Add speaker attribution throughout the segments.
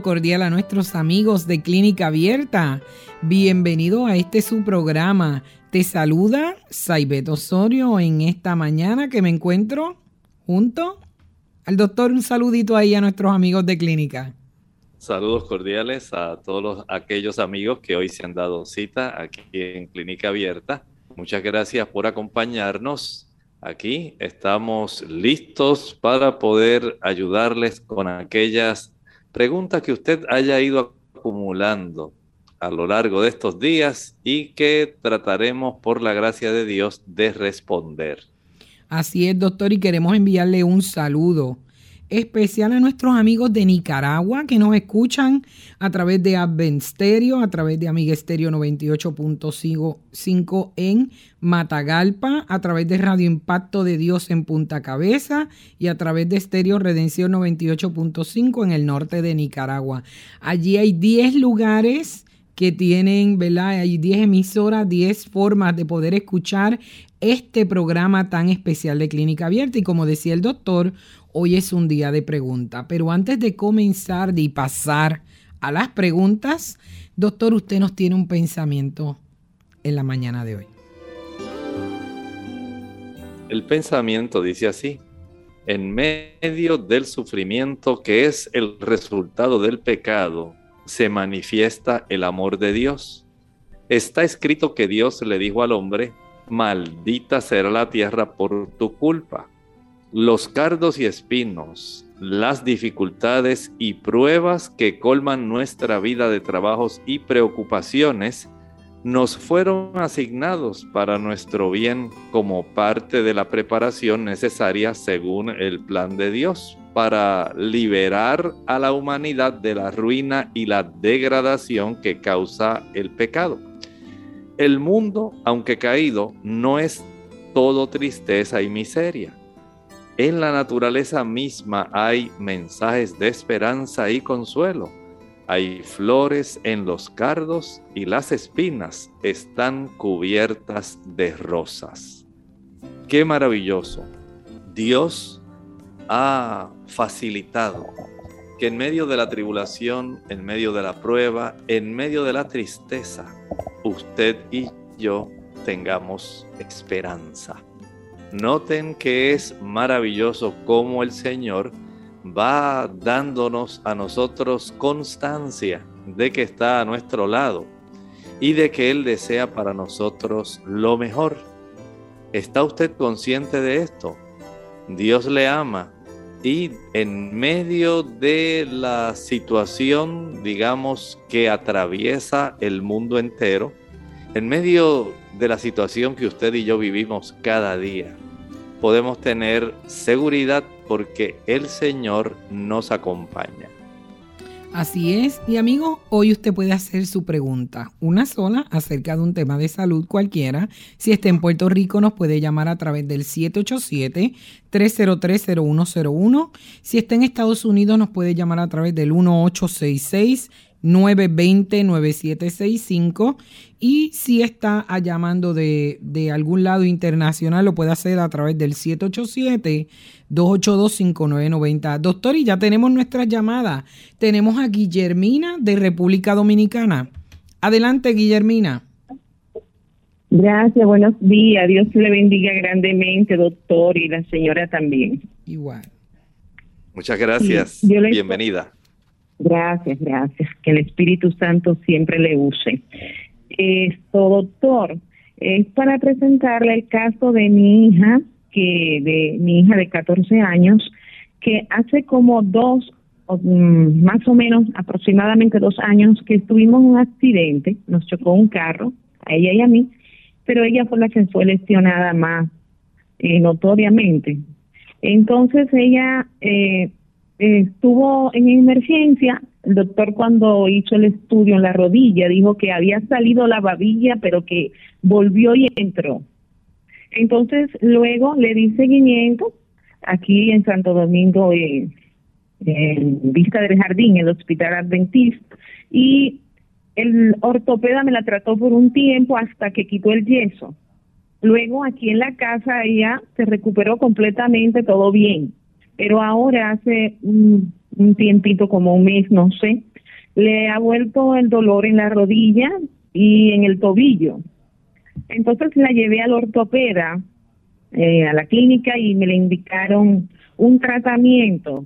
Speaker 1: Cordial a nuestros amigos de Clínica Abierta. Bienvenido a este su programa. Te saluda Saibet Osorio en esta mañana que me encuentro junto al doctor. Un saludito ahí a nuestros amigos de Clínica.
Speaker 2: Saludos cordiales a todos aquellos amigos que hoy se han dado cita aquí en Clínica Abierta. Muchas gracias por acompañarnos. Aquí estamos listos para poder ayudarles con aquellas Pregunta que usted haya ido acumulando a lo largo de estos días y que trataremos por la gracia de Dios de responder.
Speaker 1: Así es, doctor, y queremos enviarle un saludo especial a nuestros amigos de Nicaragua que nos escuchan a través de Advent Stereo, a través de Amiga Stereo 98.5 en Matagalpa, a través de Radio Impacto de Dios en Punta Cabeza y a través de Stereo Redención 98.5 en el norte de Nicaragua. Allí hay 10 lugares que tienen, ¿verdad? Hay 10 emisoras, 10 formas de poder escuchar este programa tan especial de Clínica Abierta. Y como decía el doctor, Hoy es un día de pregunta, pero antes de comenzar y pasar a las preguntas, doctor, usted nos tiene un pensamiento en la mañana de hoy.
Speaker 2: El pensamiento dice así, en medio del sufrimiento que es el resultado del pecado, se manifiesta el amor de Dios. Está escrito que Dios le dijo al hombre, maldita será la tierra por tu culpa los cardos y espinos, las dificultades y pruebas que colman nuestra vida de trabajos y preocupaciones, nos fueron asignados para nuestro bien como parte de la preparación necesaria según el plan de Dios para liberar a la humanidad de la ruina y la degradación que causa el pecado. El mundo, aunque caído, no es todo tristeza y miseria en la naturaleza misma hay mensajes de esperanza y consuelo. Hay flores en los cardos y las espinas están cubiertas de rosas. Qué maravilloso. Dios ha facilitado que en medio de la tribulación, en medio de la prueba, en medio de la tristeza, usted y yo tengamos esperanza. Noten que es maravilloso cómo el Señor va dándonos a nosotros constancia de que está a nuestro lado y de que Él desea para nosotros lo mejor. ¿Está usted consciente de esto? Dios le ama y en medio de la situación, digamos, que atraviesa el mundo entero, en medio de la situación que usted y yo vivimos cada día, podemos tener seguridad porque el Señor nos acompaña.
Speaker 1: Así es, y amigo, hoy usted puede hacer su pregunta, una sola, acerca de un tema de salud cualquiera. Si está en Puerto Rico, nos puede llamar a través del 787-303-0101. Si está en Estados Unidos, nos puede llamar a través del 1866 920-9765 y si está llamando de, de, algún lado internacional lo puede hacer a través del 787-282-5990. Doctor, y ya tenemos nuestra llamada. Tenemos a Guillermina de República Dominicana. Adelante, Guillermina.
Speaker 3: Gracias, buenos días. Dios le bendiga grandemente, doctor, y la señora también.
Speaker 1: Igual.
Speaker 2: Muchas gracias. Bienvenida.
Speaker 3: Gracias, gracias. Que el Espíritu Santo siempre le use. Esto, doctor, es para presentarle el caso de mi hija que de mi hija de 14 años, que hace como dos, mm, más o menos aproximadamente dos años, que tuvimos un accidente, nos chocó un carro, a ella y a mí, pero ella fue la que fue lesionada más eh, notoriamente. Entonces ella eh, estuvo en emergencia. El doctor cuando hizo el estudio en la rodilla dijo que había salido la babilla, pero que volvió y entró. Entonces luego le di seguimiento aquí en Santo Domingo, en Vista del Jardín, el Hospital Adventista, y el ortopeda me la trató por un tiempo hasta que quitó el yeso. Luego aquí en la casa ella se recuperó completamente, todo bien. Pero ahora hace un, tiempito, como un mes, no sé, le ha vuelto el dolor en la rodilla y en el tobillo. Entonces la llevé al ortopeda, eh, a la clínica, y me le indicaron un tratamiento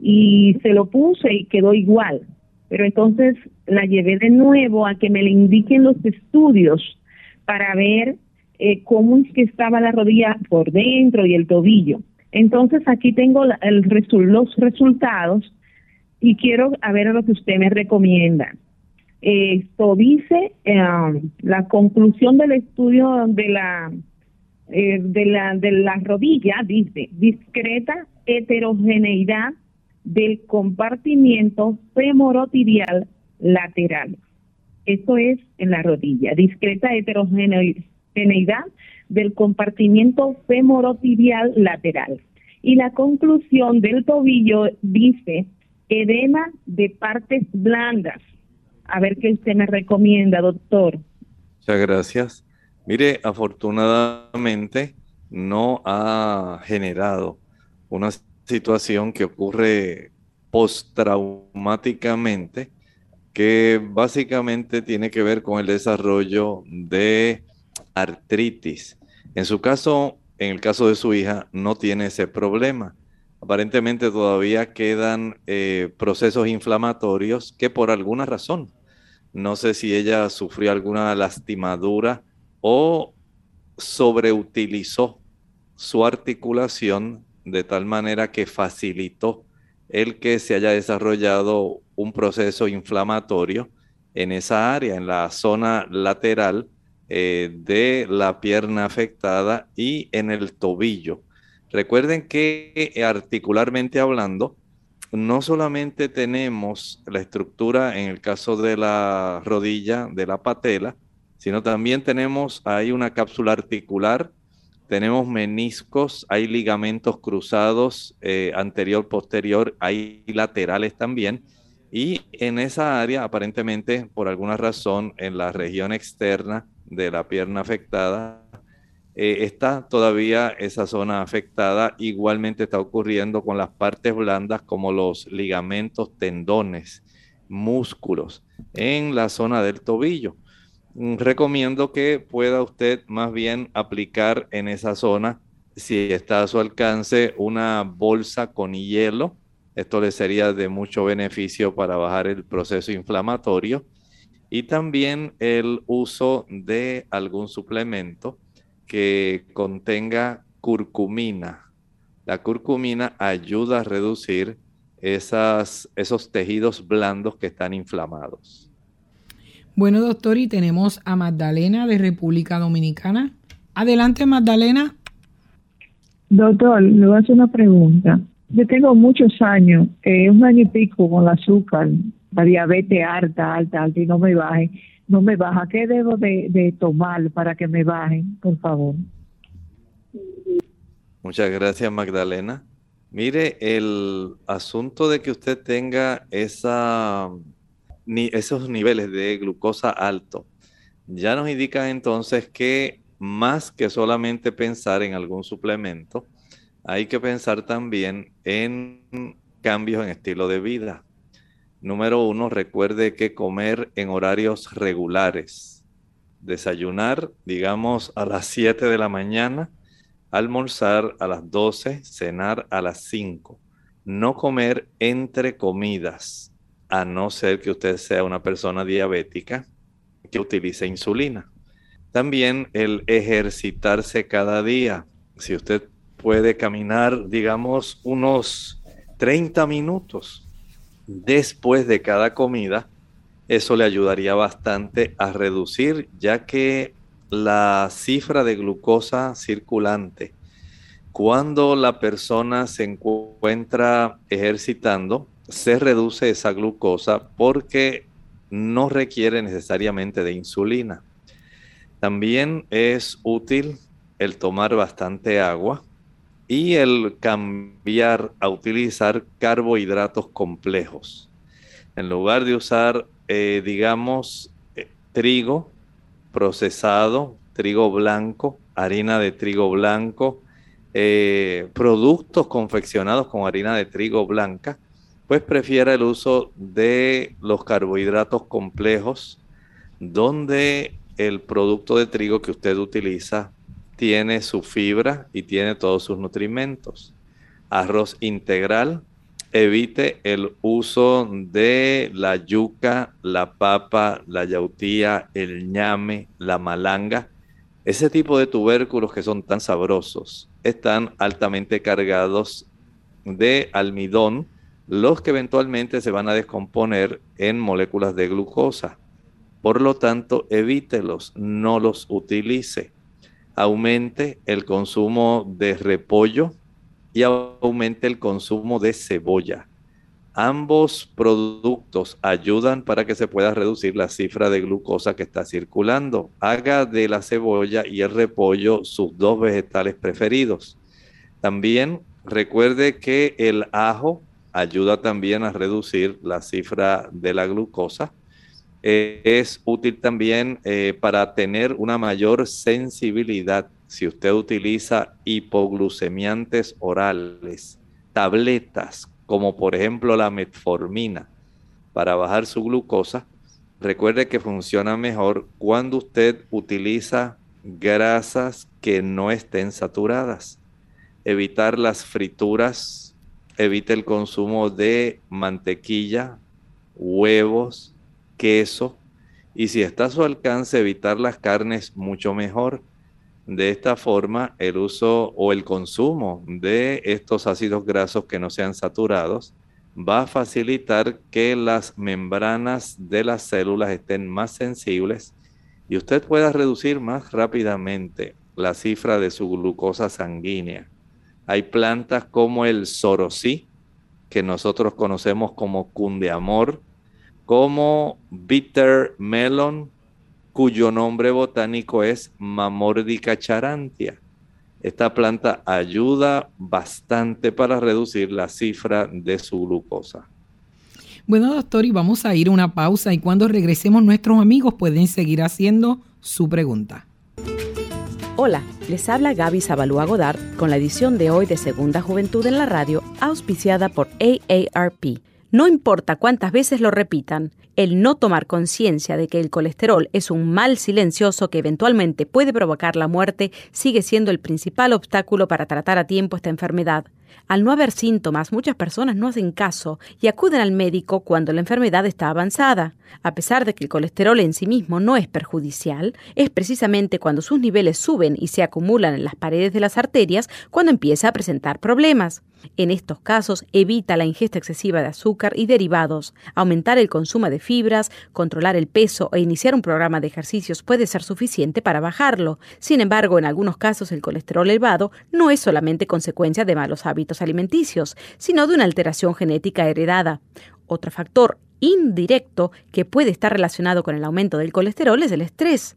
Speaker 3: y se lo puse y quedó igual. Pero entonces la llevé de nuevo a que me le indiquen los estudios para ver eh, cómo es que estaba la rodilla por dentro y el tobillo. Entonces aquí tengo el los resultados y quiero a ver lo que usted me recomienda. Esto dice em, la conclusión del estudio de la eh, de la de la rodilla dice discreta heterogeneidad del compartimiento femorotibial lateral. Eso es en la rodilla, discreta heterogeneidad del compartimiento femorotibial lateral. Y la conclusión del tobillo dice edema de partes blandas. A ver qué usted me recomienda, doctor.
Speaker 2: Muchas gracias. Mire, afortunadamente no ha generado una situación que ocurre postraumáticamente, que básicamente tiene que ver con el desarrollo de artritis. En su caso, en el caso de su hija, no tiene ese problema. Aparentemente todavía quedan eh, procesos inflamatorios que por alguna razón, no sé si ella sufrió alguna lastimadura o sobreutilizó su articulación de tal manera que facilitó el que se haya desarrollado un proceso inflamatorio en esa área, en la zona lateral eh, de la pierna afectada y en el tobillo. Recuerden que eh, articularmente hablando, no solamente tenemos la estructura en el caso de la rodilla, de la patela, sino también tenemos ahí una cápsula articular, tenemos meniscos, hay ligamentos cruzados eh, anterior, posterior, hay laterales también. Y en esa área, aparentemente, por alguna razón, en la región externa, de la pierna afectada, eh, está todavía esa zona afectada. Igualmente está ocurriendo con las partes blandas como los ligamentos, tendones, músculos en la zona del tobillo. Mm, recomiendo que pueda usted más bien aplicar en esa zona, si está a su alcance, una bolsa con hielo. Esto le sería de mucho beneficio para bajar el proceso inflamatorio y también el uso de algún suplemento que contenga curcumina. La curcumina ayuda a reducir esas, esos tejidos blandos que están inflamados.
Speaker 1: Bueno, doctor, y tenemos a Magdalena de República Dominicana. Adelante, Magdalena.
Speaker 4: Doctor, le voy a hacer una pregunta. Yo tengo muchos años, eh, un año y pico con el azúcar, la diabetes alta, alta, alta y no me baje, no me baja. ¿Qué debo de, tomar para que me bajen, por favor?
Speaker 2: Muchas gracias, Magdalena. Mire, el asunto de que usted tenga esa, esos niveles de glucosa alto ya nos indica entonces que más que solamente pensar en algún suplemento, hay que pensar también en cambios en estilo de vida. Número uno, recuerde que comer en horarios regulares. Desayunar, digamos, a las 7 de la mañana, almorzar a las 12, cenar a las 5. No comer entre comidas, a no ser que usted sea una persona diabética que utilice insulina. También el ejercitarse cada día. Si usted puede caminar, digamos, unos 30 minutos después de cada comida, eso le ayudaría bastante a reducir, ya que la cifra de glucosa circulante, cuando la persona se encuentra ejercitando, se reduce esa glucosa porque no requiere necesariamente de insulina. También es útil el tomar bastante agua y el cambiar a utilizar carbohidratos complejos. En lugar de usar, eh, digamos, eh, trigo procesado, trigo blanco, harina de trigo blanco, eh, productos confeccionados con harina de trigo blanca, pues prefiera el uso de los carbohidratos complejos, donde el producto de trigo que usted utiliza tiene su fibra y tiene todos sus nutrimentos. Arroz integral, evite el uso de la yuca, la papa, la yautía, el ñame, la malanga. Ese tipo de tubérculos que son tan sabrosos están altamente cargados de almidón, los que eventualmente se van a descomponer en moléculas de glucosa. Por lo tanto, evítelos, no los utilice. Aumente el consumo de repollo y aumente el consumo de cebolla. Ambos productos ayudan para que se pueda reducir la cifra de glucosa que está circulando. Haga de la cebolla y el repollo sus dos vegetales preferidos. También recuerde que el ajo ayuda también a reducir la cifra de la glucosa. Es útil también eh, para tener una mayor sensibilidad si usted utiliza hipoglucemiantes orales, tabletas como por ejemplo la metformina para bajar su glucosa, recuerde que funciona mejor cuando usted utiliza grasas que no estén saturadas. Evitar las frituras evite el consumo de mantequilla, huevos, queso y si está a su alcance evitar las carnes mucho mejor. De esta forma, el uso o el consumo de estos ácidos grasos que no sean saturados va a facilitar que las membranas de las células estén más sensibles y usted pueda reducir más rápidamente la cifra de su glucosa sanguínea. Hay plantas como el sorosí, que nosotros conocemos como cundeamor, como bitter melon, cuyo nombre botánico es Mamordica charantia. Esta planta ayuda bastante para reducir la cifra de su glucosa.
Speaker 1: Bueno, doctor, y vamos a ir a una pausa y cuando regresemos nuestros amigos pueden seguir haciendo su pregunta.
Speaker 5: Hola, les habla Gaby Zabalúa Godard con la edición de hoy de Segunda Juventud en la Radio, auspiciada por AARP. No importa cuántas veces lo repitan, el no tomar conciencia de que el colesterol es un mal silencioso que eventualmente puede provocar la muerte sigue siendo el principal obstáculo para tratar a tiempo esta enfermedad. Al no haber síntomas, muchas personas no hacen caso y acuden al médico cuando la enfermedad está avanzada. A pesar de que el colesterol en sí mismo no es perjudicial, es precisamente cuando sus niveles suben y se acumulan en las paredes de las arterias cuando empieza a presentar problemas. En estos casos, evita la ingesta excesiva de azúcar y derivados. Aumentar el consumo de fibras, controlar el peso e iniciar un programa de ejercicios puede ser suficiente para bajarlo. Sin embargo, en algunos casos el colesterol elevado no es solamente consecuencia de malos hábitos alimenticios, sino de una alteración genética heredada. Otro factor indirecto que puede estar relacionado con el aumento del colesterol es el estrés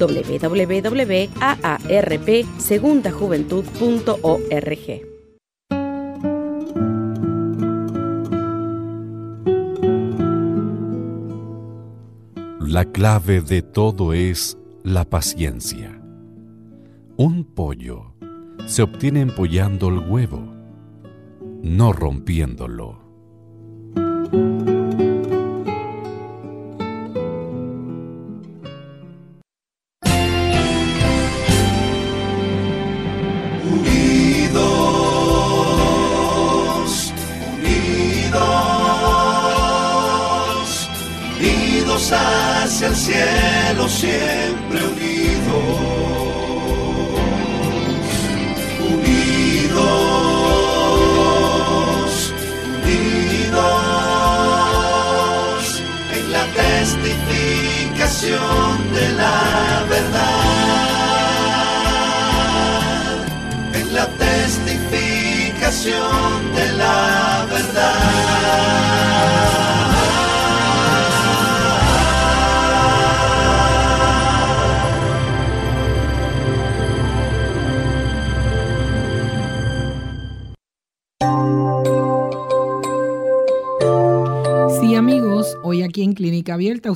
Speaker 5: www.aarpsegundajuventud.org.
Speaker 6: La clave de todo es la paciencia. Un pollo se obtiene empollando el huevo, no rompiéndolo.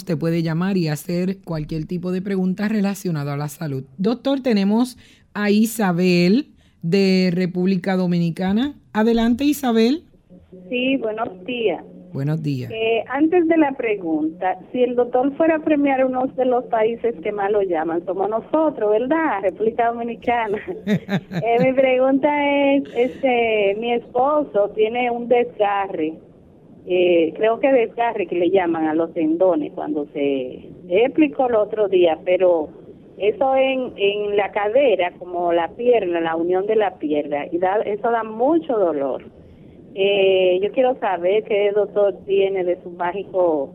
Speaker 1: Usted puede llamar y hacer cualquier tipo de pregunta relacionada a la salud. Doctor, tenemos a Isabel de República Dominicana. Adelante, Isabel.
Speaker 7: Sí, buenos días.
Speaker 1: Buenos días.
Speaker 7: Eh, antes de la pregunta, si el doctor fuera a premiar uno de los países que más lo llaman, somos nosotros, ¿verdad? República Dominicana. Eh, mi pregunta es, este, mi esposo tiene un desgarre eh, creo que desgarre que le llaman a los tendones cuando se explicó el otro día, pero eso en, en la cadera, como la pierna, la unión de la pierna, y da, eso da mucho dolor. Eh, yo quiero saber qué doctor tiene de sus mágicos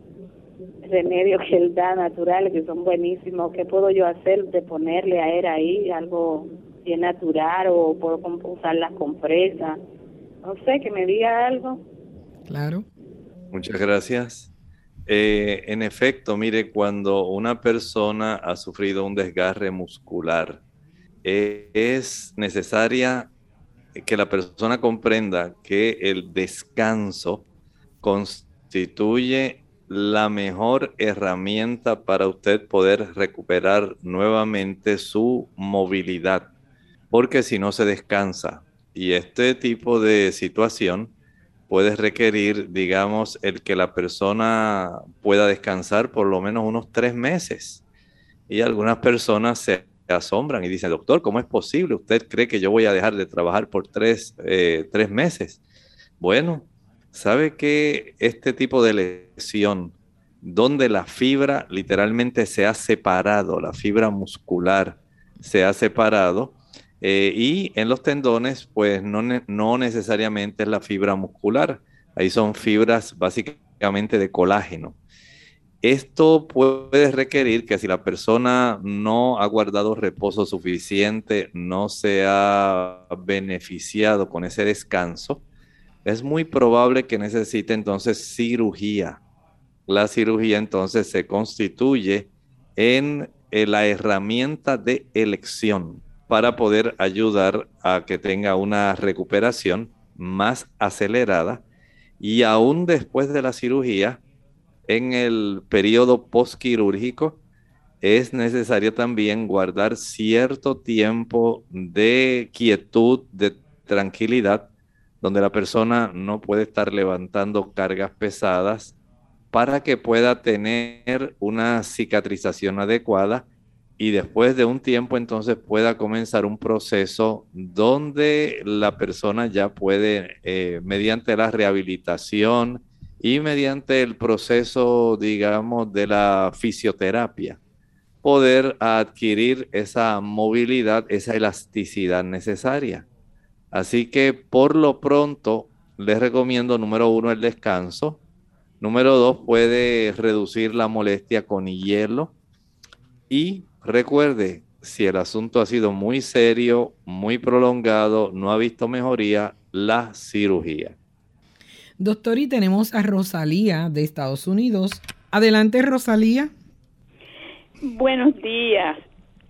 Speaker 7: remedios que él da naturales, que son buenísimos. ¿Qué puedo yo hacer de ponerle a él ahí algo bien natural o puedo usar las compresas? No sé, que me diga algo.
Speaker 1: Claro.
Speaker 2: Muchas gracias. Eh, en efecto, mire, cuando una persona ha sufrido un desgarre muscular, es necesaria que la persona comprenda que el descanso constituye la mejor herramienta para usted poder recuperar nuevamente su movilidad, porque si no se descansa y este tipo de situación puede requerir, digamos, el que la persona pueda descansar por lo menos unos tres meses. Y algunas personas se asombran y dicen, doctor, ¿cómo es posible? ¿Usted cree que yo voy a dejar de trabajar por tres, eh, tres meses? Bueno, ¿sabe que este tipo de lesión, donde la fibra literalmente se ha separado, la fibra muscular se ha separado, eh, y en los tendones, pues no, no necesariamente es la fibra muscular, ahí son fibras básicamente de colágeno. Esto puede requerir que si la persona no ha guardado reposo suficiente, no se ha beneficiado con ese descanso, es muy probable que necesite entonces cirugía. La cirugía entonces se constituye en eh, la herramienta de elección para poder ayudar a que tenga una recuperación más acelerada y aún después de la cirugía, en el periodo postquirúrgico, es necesario también guardar cierto tiempo de quietud, de tranquilidad, donde la persona no puede estar levantando cargas pesadas para que pueda tener una cicatrización adecuada y después de un tiempo entonces pueda comenzar un proceso donde la persona ya puede, eh, mediante la rehabilitación y mediante el proceso, digamos, de la fisioterapia, poder adquirir esa movilidad, esa elasticidad necesaria. Así que por lo pronto les recomiendo, número uno, el descanso. Número dos, puede reducir la molestia con hielo. Y Recuerde, si el asunto ha sido muy serio, muy prolongado, no ha visto mejoría, la cirugía.
Speaker 1: Doctor, y tenemos a Rosalía de Estados Unidos. Adelante, Rosalía.
Speaker 8: Buenos días.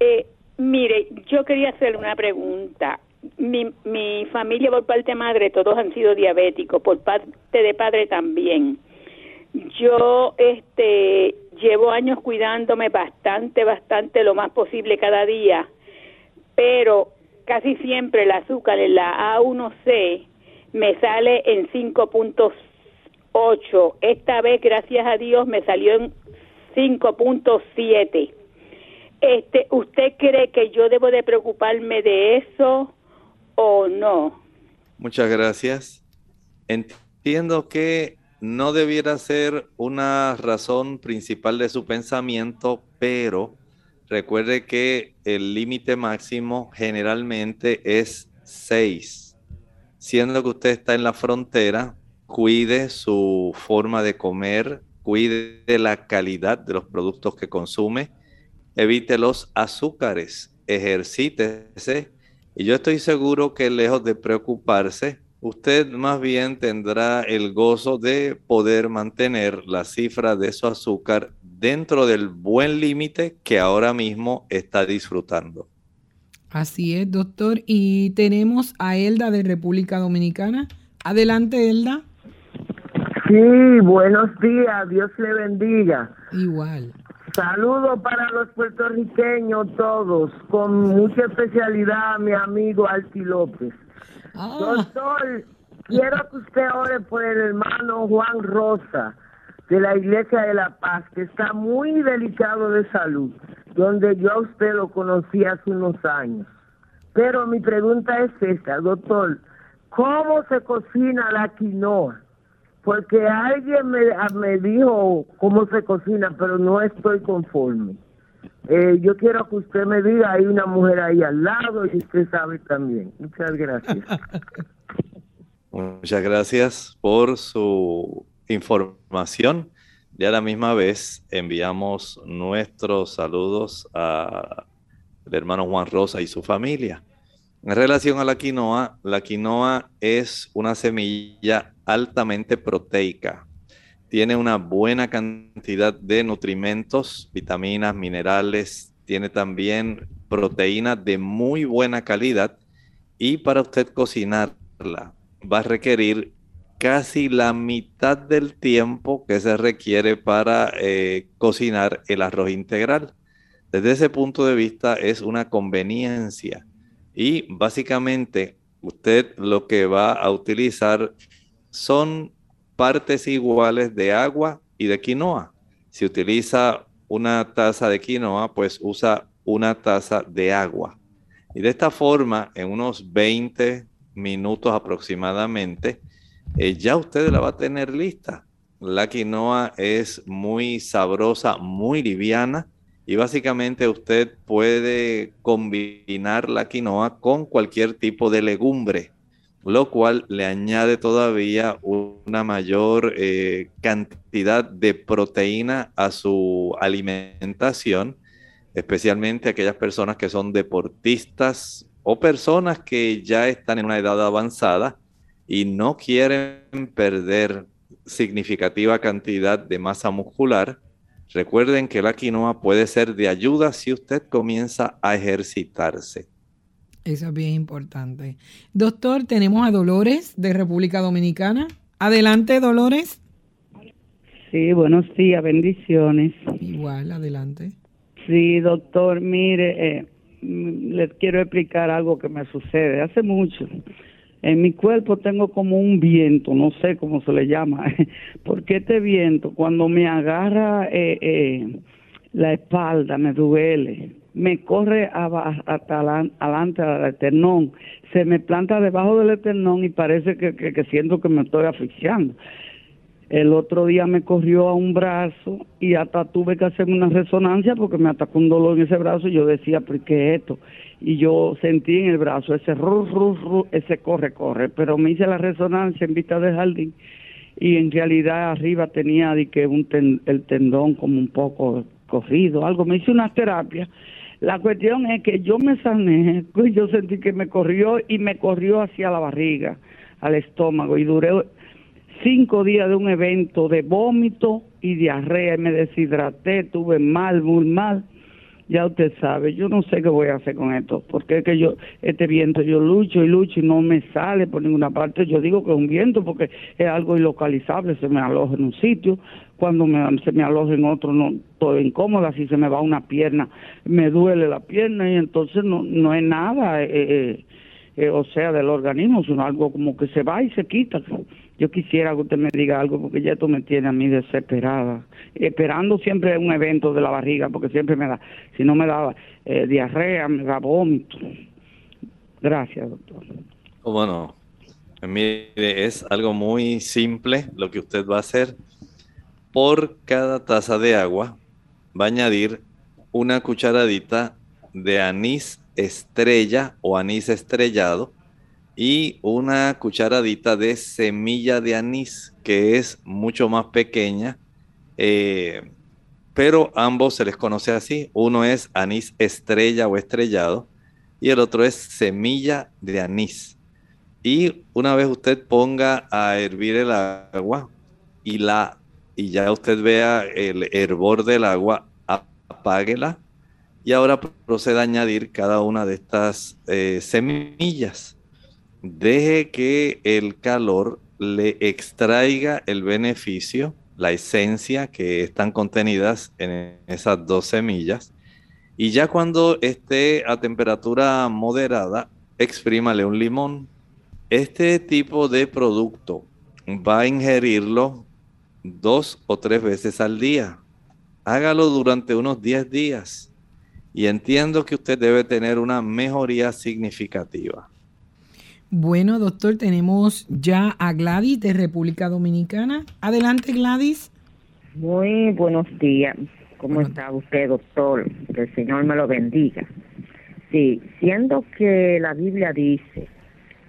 Speaker 8: Eh, mire, yo quería hacer una pregunta. Mi, mi familia por parte de madre, todos han sido diabéticos, por parte de padre también. Yo, este, llevo años cuidándome bastante, bastante, lo más posible cada día, pero casi siempre el azúcar en la A1C me sale en 5.8. Esta vez, gracias a Dios, me salió en 5.7. Este, ¿usted cree que yo debo de preocuparme de eso o no?
Speaker 2: Muchas gracias. Entiendo que no debiera ser una razón principal de su pensamiento, pero recuerde que el límite máximo generalmente es 6. Siendo que usted está en la frontera, cuide su forma de comer, cuide la calidad de los productos que consume, evite los azúcares, ejercítese. Y yo estoy seguro que lejos de preocuparse, usted más bien tendrá el gozo de poder mantener la cifra de su azúcar dentro del buen límite que ahora mismo está disfrutando.
Speaker 1: Así es, doctor. Y tenemos a Elda de República Dominicana. Adelante, Elda.
Speaker 9: Sí, buenos días, Dios le bendiga.
Speaker 1: Igual.
Speaker 9: Saludos para los puertorriqueños todos, con mucha especialidad a mi amigo Alti López.
Speaker 1: Ah.
Speaker 9: Doctor, quiero que usted ore por el hermano Juan Rosa de la Iglesia de la Paz, que está muy delicado de salud, donde yo a usted lo conocí hace unos años. Pero mi pregunta es esta, doctor, ¿cómo se cocina la quinoa? Porque alguien me, me dijo cómo se cocina, pero no estoy conforme. Eh, yo quiero que usted me diga, hay una mujer ahí al lado y usted sabe también. Muchas gracias.
Speaker 2: Muchas gracias por su información. Y a la misma vez enviamos nuestros saludos al hermano Juan Rosa y su familia. En relación a la quinoa, la quinoa es una semilla altamente proteica. Tiene una buena cantidad de nutrimentos, vitaminas, minerales. Tiene también proteínas de muy buena calidad. Y para usted cocinarla va a requerir casi la mitad del tiempo que se requiere para eh, cocinar el arroz integral. Desde ese punto de vista es una conveniencia y básicamente usted lo que va a utilizar son partes iguales de agua y de quinoa. Si utiliza una taza de quinoa, pues usa una taza de agua. Y de esta forma, en unos 20 minutos aproximadamente, eh, ya usted la va a tener lista. La quinoa es muy sabrosa, muy liviana y básicamente usted puede combinar la quinoa con cualquier tipo de legumbre, lo cual le añade todavía una mayor eh, cantidad de proteína a su alimentación, especialmente aquellas personas que son deportistas o personas que ya están en una edad avanzada y no quieren perder significativa cantidad de masa muscular, recuerden que la quinoa puede ser de ayuda si usted comienza a ejercitarse.
Speaker 1: Eso es bien importante. Doctor, tenemos a Dolores de República Dominicana. Adelante, Dolores.
Speaker 10: Sí, buenos días, bendiciones.
Speaker 1: Igual, adelante.
Speaker 10: Sí, doctor, mire, eh, les quiero explicar algo que me sucede hace mucho en mi cuerpo tengo como un viento, no sé cómo se le llama, porque este viento cuando me agarra eh, eh, la espalda me duele, me corre hasta adelante del eternón, se me planta debajo del eternón y parece que, que siento que me estoy asfixiando. El otro día me corrió a un brazo y hasta tuve que hacer una resonancia porque me atacó un dolor en ese brazo y yo decía, ¿por qué esto? Y yo sentí en el brazo ese ru, ru, ru, ese corre, corre, pero me hice la resonancia en vista del jardín y en realidad arriba tenía de que un el tendón como un poco corrido, algo, me hice una terapia. La cuestión es que yo me sané, yo sentí que me corrió y me corrió hacia la barriga, al estómago y duré cinco días de un evento de vómito y diarrea, y me deshidraté, tuve mal, muy mal. Ya usted sabe, yo no sé qué voy a hacer con esto, porque es que yo, este viento, yo lucho y lucho y no me sale por ninguna parte. Yo digo que es un viento porque es algo ilocalizable, se me aloja en un sitio, cuando se me aloja en otro no estoy incómoda, si se me va una pierna, me duele la pierna y entonces no, no es nada, eh, eh, eh, o sea, del organismo, sino algo como que se va y se quita. Yo quisiera que usted me diga algo porque ya esto me tiene a mí desesperada. Esperando siempre un evento de la barriga porque siempre me da, si no me da eh, diarrea, me da vómito. Gracias, doctor.
Speaker 2: Bueno, Mire, es algo muy simple lo que usted va a hacer. Por cada taza de agua va a añadir una cucharadita de anís estrella o anís estrellado y una cucharadita de semilla de anís que es mucho más pequeña, eh, pero ambos se les conoce así. Uno es anís estrella o estrellado y el otro es semilla de anís. Y una vez usted ponga a hervir el agua y la y ya usted vea el hervor del agua, apáguela y ahora proceda a añadir cada una de estas eh, semillas. Deje que el calor le extraiga el beneficio, la esencia que están contenidas en esas dos semillas. Y ya cuando esté a temperatura moderada, exprímale un limón. Este tipo de producto va a ingerirlo dos o tres veces al día. Hágalo durante unos 10 días y entiendo que usted debe tener una mejoría significativa.
Speaker 1: Bueno, doctor, tenemos ya a Gladys de República Dominicana. Adelante, Gladys.
Speaker 11: Muy buenos días. ¿Cómo está usted, doctor? Que el Señor me lo bendiga. Sí, siendo que la Biblia dice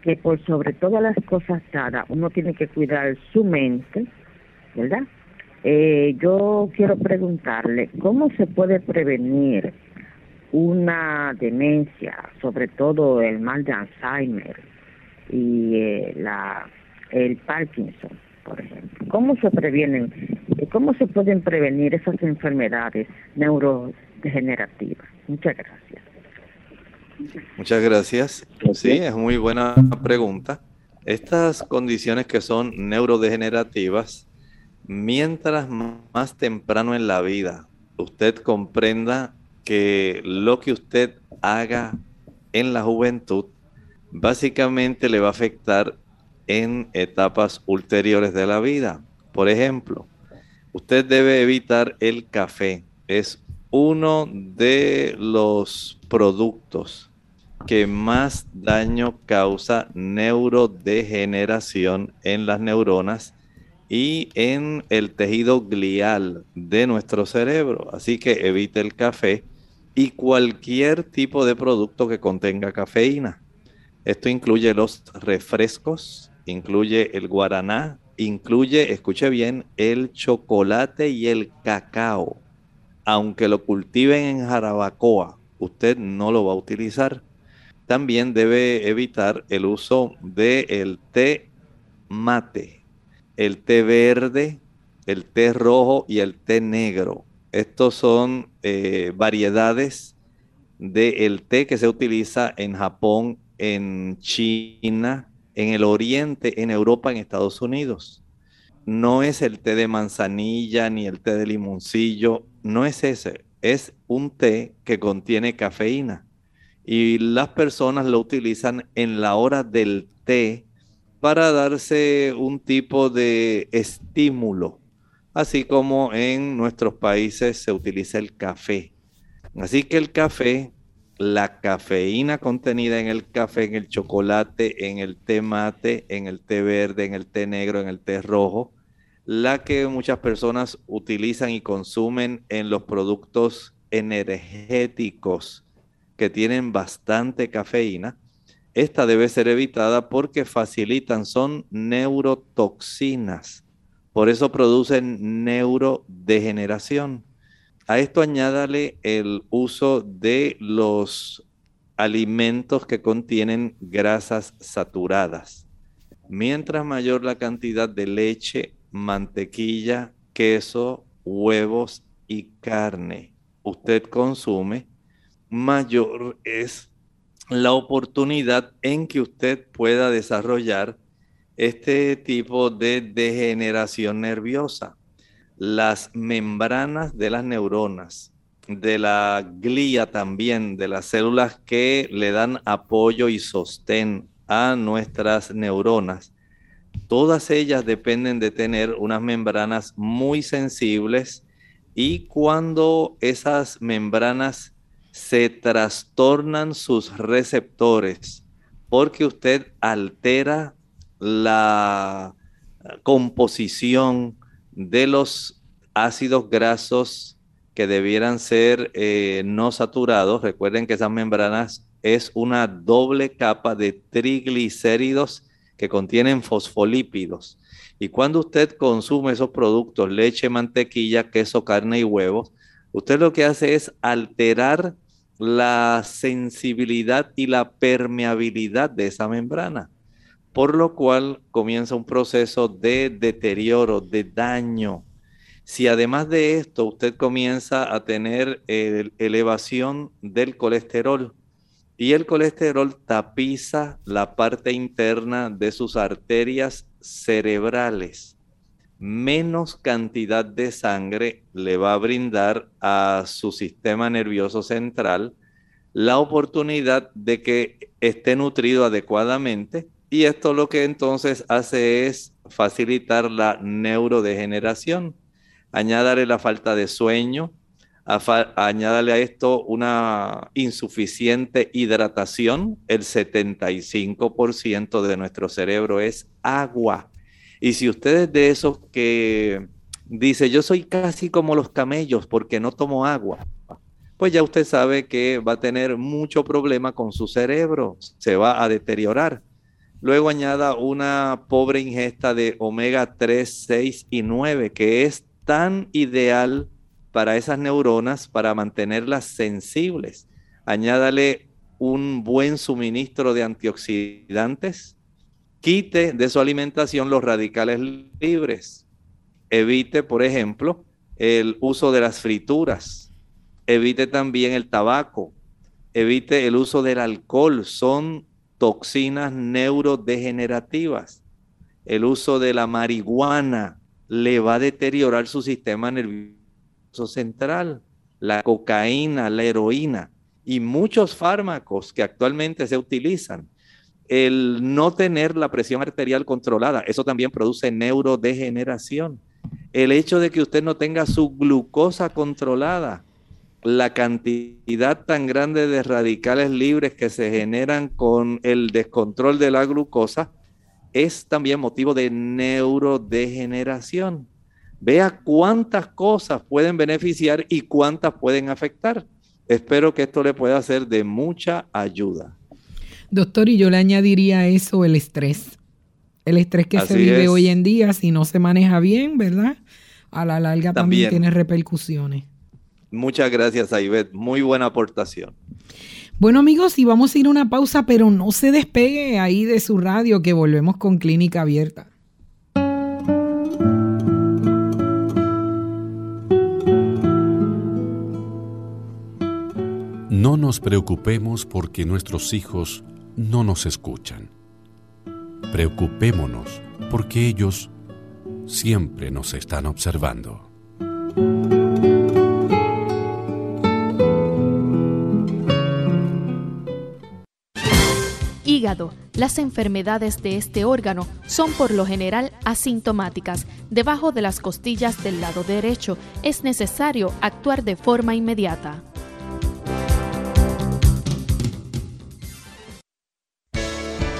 Speaker 11: que por sobre todas las cosas dadas uno tiene que cuidar su mente, ¿verdad? Eh, yo quiero preguntarle, ¿cómo se puede prevenir una demencia, sobre todo el mal de Alzheimer y eh, la, el Parkinson, por ejemplo? ¿Cómo se previenen, eh, cómo se pueden prevenir esas enfermedades neurodegenerativas? Muchas gracias.
Speaker 2: Muchas gracias. Sí, es muy buena pregunta. Estas condiciones que son neurodegenerativas mientras más temprano en la vida usted comprenda que lo que usted haga en la juventud básicamente le va a afectar en etapas ulteriores de la vida. Por ejemplo, usted debe evitar el café. Es uno de los productos que más daño causa neurodegeneración en las neuronas y en el tejido glial de nuestro cerebro. Así que evite el café y cualquier tipo de producto que contenga cafeína. Esto incluye los refrescos, incluye el guaraná, incluye, escuche bien, el chocolate y el cacao. Aunque lo cultiven en jarabacoa, usted no lo va a utilizar. También debe evitar el uso del té mate el té verde, el té rojo y el té negro. Estos son eh, variedades del té que se utiliza en Japón, en China, en el Oriente, en Europa, en Estados Unidos. No es el té de manzanilla ni el té de limoncillo, no es ese. Es un té que contiene cafeína. Y las personas lo utilizan en la hora del té para darse un tipo de estímulo, así como en nuestros países se utiliza el café. Así que el café, la cafeína contenida en el café, en el chocolate, en el té mate, en el té verde, en el té negro, en el té rojo, la que muchas personas utilizan y consumen en los productos energéticos que tienen bastante cafeína, esta debe ser evitada porque facilitan, son neurotoxinas. Por eso producen neurodegeneración. A esto añádale el uso de los alimentos que contienen grasas saturadas. Mientras mayor la cantidad de leche, mantequilla, queso, huevos y carne usted consume, mayor es la oportunidad en que usted pueda desarrollar este tipo de degeneración nerviosa. Las membranas de las neuronas, de la glía también, de las células que le dan apoyo y sostén a nuestras neuronas, todas ellas dependen de tener unas membranas muy sensibles y cuando esas membranas se trastornan sus receptores porque usted altera la composición de los ácidos grasos que debieran ser eh, no saturados. Recuerden que esas membranas es una doble capa de triglicéridos que contienen fosfolípidos. Y cuando usted consume esos productos, leche, mantequilla, queso, carne y huevos, usted lo que hace es alterar la sensibilidad y la permeabilidad de esa membrana, por lo cual comienza un proceso de deterioro, de daño. Si además de esto usted comienza a tener elevación del colesterol, y el colesterol tapiza la parte interna de sus arterias cerebrales. Menos cantidad de sangre le va a brindar a su sistema nervioso central la oportunidad de que esté nutrido adecuadamente y esto lo que entonces hace es facilitar la neurodegeneración. Añádale la falta de sueño, añádale a esto una insuficiente hidratación. El 75% de nuestro cerebro es agua. Y si usted es de esos que dice, yo soy casi como los camellos porque no tomo agua, pues ya usted sabe que va a tener mucho problema con su cerebro, se va a deteriorar. Luego añada una pobre ingesta de omega 3, 6 y 9, que es tan ideal para esas neuronas para mantenerlas sensibles. Añádale un buen suministro de antioxidantes. Quite de su alimentación los radicales libres. Evite, por ejemplo, el uso de las frituras. Evite también el tabaco. Evite el uso del alcohol. Son toxinas neurodegenerativas. El uso de la marihuana le va a deteriorar su sistema nervioso central, la cocaína, la heroína y muchos fármacos que actualmente se utilizan. El no tener la presión arterial controlada, eso también produce neurodegeneración. El hecho de que usted no tenga su glucosa controlada, la cantidad tan grande de radicales libres que se generan con el descontrol de la glucosa, es también motivo de neurodegeneración. Vea cuántas cosas pueden beneficiar y cuántas pueden afectar. Espero que esto le pueda ser de mucha ayuda.
Speaker 1: Doctor, y yo le añadiría a eso el estrés. El estrés que se vive hoy en día, si no se maneja bien, ¿verdad? A la larga también, tiene repercusiones.
Speaker 2: Muchas gracias, Aibet. Muy buena aportación.
Speaker 1: Bueno amigos, y vamos a ir a una pausa, pero no se despegue ahí de su radio que volvemos con Clínica Abierta.
Speaker 6: No nos preocupemos porque nuestros hijos no nos escuchan. Preocupémonos porque ellos siempre nos están observando.
Speaker 12: Hígado. Las enfermedades de este órgano son por lo general asintomáticas. Debajo de las costillas del lado derecho es necesario actuar de forma inmediata.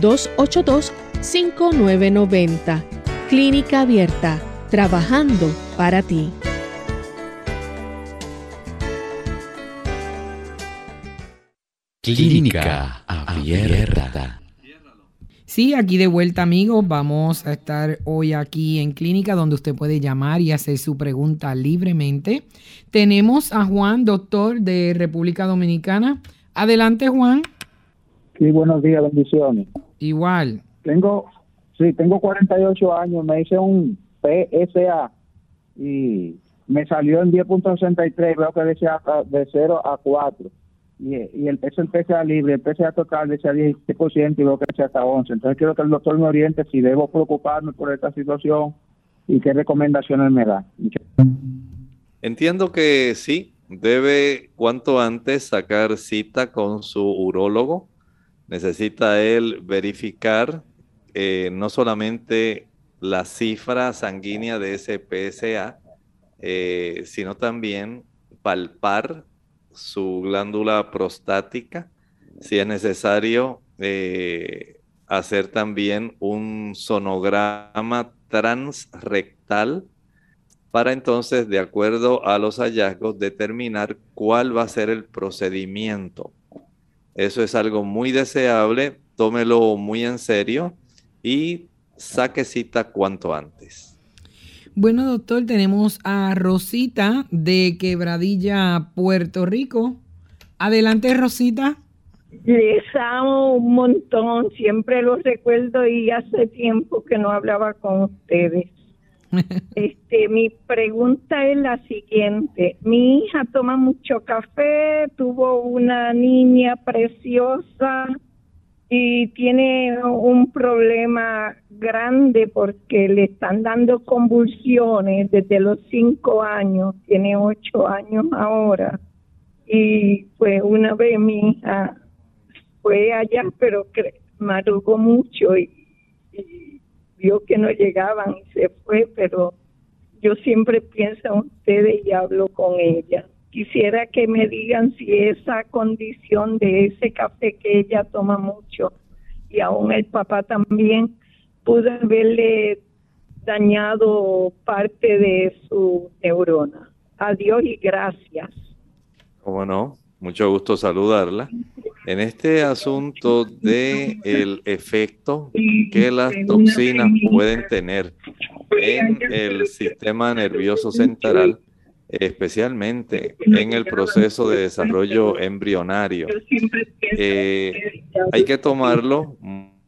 Speaker 12: 282-5990. Clínica Abierta, trabajando para ti.
Speaker 1: Clínica Abierta. Sí, aquí de vuelta amigos, vamos a estar hoy aquí en Clínica donde usted puede llamar y hacer su pregunta libremente. Tenemos a Juan, doctor de República Dominicana. Adelante Juan.
Speaker 13: Sí, buenos días, bendiciones.
Speaker 1: Igual.
Speaker 13: Tengo, sí, tengo 48 años, me hice un PSA y me salió en 10.63, veo que decía de 0 a 4. y, y el peso el PSA libre, el PSA total decía 17% y veo que sea hasta 11. Entonces quiero que el doctor me oriente si debo preocuparme por esta situación y qué recomendaciones me da.
Speaker 2: Entiendo que sí, debe cuanto antes sacar cita con su urólogo. Necesita él verificar eh, no solamente la cifra sanguínea de ese PSA, eh, sino también palpar su glándula prostática, si es necesario eh, hacer también un sonograma transrectal para entonces, de acuerdo a los hallazgos, determinar cuál va a ser el procedimiento. Eso es algo muy deseable, tómelo muy en serio y saque cita cuanto antes.
Speaker 1: Bueno, doctor, tenemos a Rosita de Quebradilla, Puerto Rico. Adelante, Rosita.
Speaker 14: Les amo un montón, siempre los recuerdo y hace tiempo que no hablaba con ustedes. Este, mi pregunta es la siguiente. Mi hija toma mucho café, tuvo una niña preciosa y tiene un problema grande porque le están dando convulsiones desde los cinco años, tiene ocho años ahora. Y pues una vez mi hija fue allá, pero madrugó mucho y vio que no llegaban y se fue, pero yo siempre pienso en ustedes y hablo con ella. Quisiera que me digan si esa condición de ese café que ella toma mucho y aún el papá también pudo haberle dañado parte de su neurona. Adiós y gracias.
Speaker 2: ¿Cómo no? Mucho gusto saludarla. En este asunto de el efecto que las toxinas pueden tener en el sistema nervioso central, especialmente en el proceso de desarrollo embrionario, eh, hay que tomarlo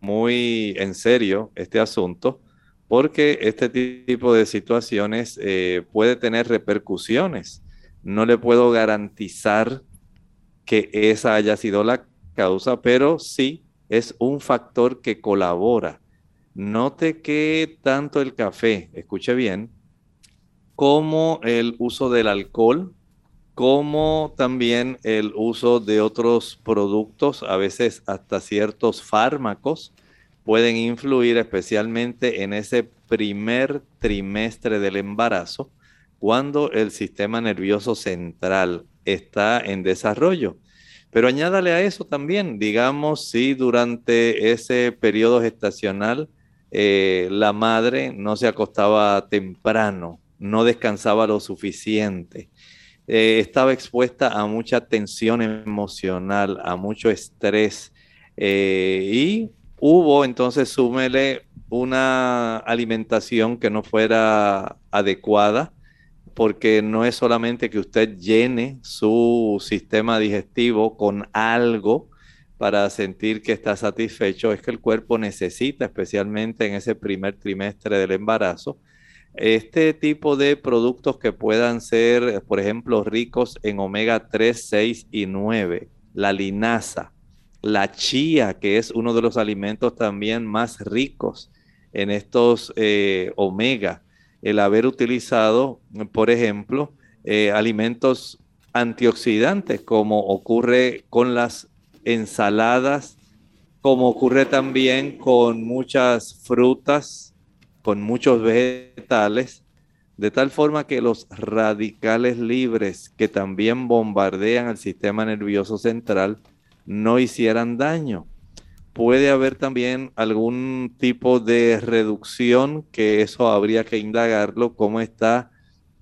Speaker 2: muy en serio este asunto porque este tipo de situaciones eh, puede tener repercusiones. No le puedo garantizar que esa haya sido la causa, pero sí es un factor que colabora. Note que tanto el café, escuche bien, como el uso del alcohol, como también el uso de otros productos, a veces hasta ciertos fármacos, pueden influir especialmente en ese primer trimestre del embarazo, cuando el sistema nervioso central está en desarrollo. Pero añádale a eso también, digamos, si durante ese periodo gestacional eh, la madre no se acostaba temprano, no descansaba lo suficiente, eh, estaba expuesta a mucha tensión emocional, a mucho estrés eh, y hubo entonces, súmele una alimentación que no fuera adecuada, porque no es solamente que usted llene su sistema digestivo con algo para sentir que está satisfecho, es que el cuerpo necesita, especialmente en ese primer trimestre del embarazo, este tipo de productos que puedan ser, por ejemplo, ricos en omega 3, 6 y 9, la linaza, la chía, que es uno de los alimentos también más ricos en estos eh, omega, el haber utilizado, por ejemplo, eh, alimentos antioxidantes, como ocurre con las ensaladas, como ocurre también con muchas frutas, con muchos vegetales, de tal forma que los radicales libres que también bombardean el sistema nervioso central no hicieran daño puede haber también algún tipo de reducción, que eso habría que indagarlo, cómo está